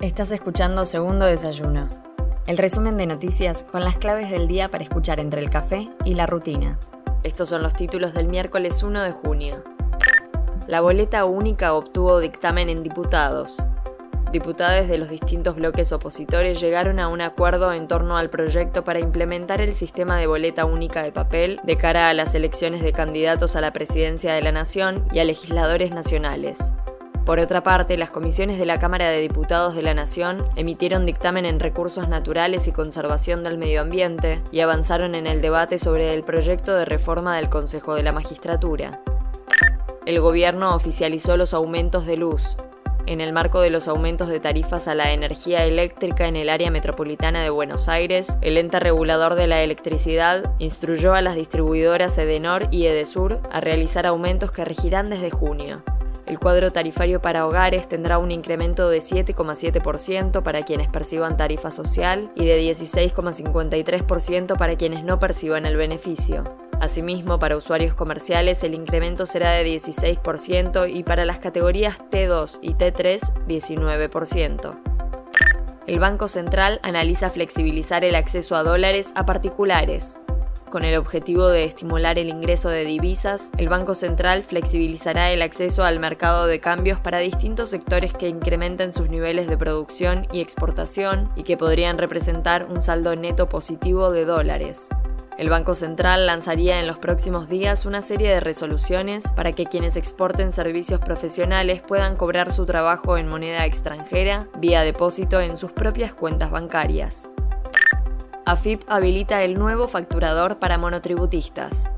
Estás escuchando Segundo Desayuno, el resumen de noticias con las claves del día para escuchar entre el café y la rutina. Estos son los títulos del miércoles 1 de junio. La boleta única obtuvo dictamen en diputados. Diputados de los distintos bloques opositores llegaron a un acuerdo en torno al proyecto para implementar el sistema de boleta única de papel de cara a las elecciones de candidatos a la presidencia de la Nación y a legisladores nacionales. Por otra parte, las comisiones de la Cámara de Diputados de la Nación emitieron dictamen en recursos naturales y conservación del medio ambiente y avanzaron en el debate sobre el proyecto de reforma del Consejo de la Magistratura. El gobierno oficializó los aumentos de luz. En el marco de los aumentos de tarifas a la energía eléctrica en el área metropolitana de Buenos Aires, el ente regulador de la electricidad instruyó a las distribuidoras Edenor y Edesur a realizar aumentos que regirán desde junio. El cuadro tarifario para hogares tendrá un incremento de 7,7% para quienes perciban tarifa social y de 16,53% para quienes no perciban el beneficio. Asimismo, para usuarios comerciales el incremento será de 16% y para las categorías T2 y T3 19%. El Banco Central analiza flexibilizar el acceso a dólares a particulares. Con el objetivo de estimular el ingreso de divisas, el Banco Central flexibilizará el acceso al mercado de cambios para distintos sectores que incrementen sus niveles de producción y exportación y que podrían representar un saldo neto positivo de dólares. El Banco Central lanzaría en los próximos días una serie de resoluciones para que quienes exporten servicios profesionales puedan cobrar su trabajo en moneda extranjera vía depósito en sus propias cuentas bancarias. AFIP habilita el nuevo facturador para monotributistas.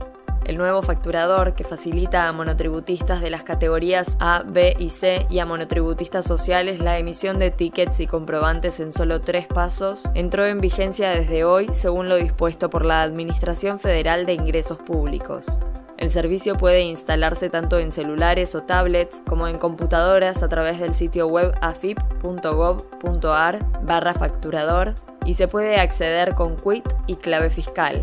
El nuevo facturador, que facilita a monotributistas de las categorías A, B y C y a monotributistas sociales la emisión de tickets y comprobantes en solo tres pasos, entró en vigencia desde hoy según lo dispuesto por la Administración Federal de Ingresos Públicos. El servicio puede instalarse tanto en celulares o tablets como en computadoras a través del sitio web afip.gov.ar barra facturador y se puede acceder con quit y clave fiscal.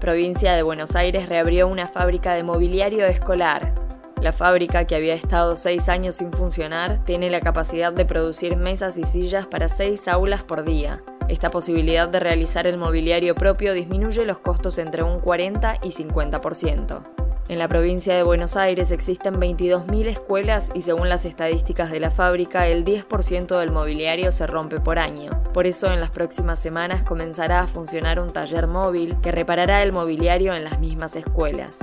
Provincia de Buenos Aires reabrió una fábrica de mobiliario escolar. La fábrica, que había estado seis años sin funcionar, tiene la capacidad de producir mesas y sillas para seis aulas por día. Esta posibilidad de realizar el mobiliario propio disminuye los costos entre un 40 y 50%. En la provincia de Buenos Aires existen 22.000 escuelas y según las estadísticas de la fábrica, el 10% del mobiliario se rompe por año. Por eso en las próximas semanas comenzará a funcionar un taller móvil que reparará el mobiliario en las mismas escuelas.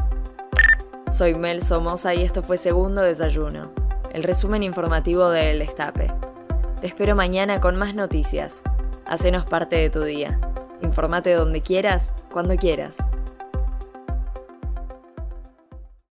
Soy Mel Somoza y esto fue Segundo Desayuno, el resumen informativo de El Destape. Te espero mañana con más noticias. Hacenos parte de tu día. Informate donde quieras, cuando quieras.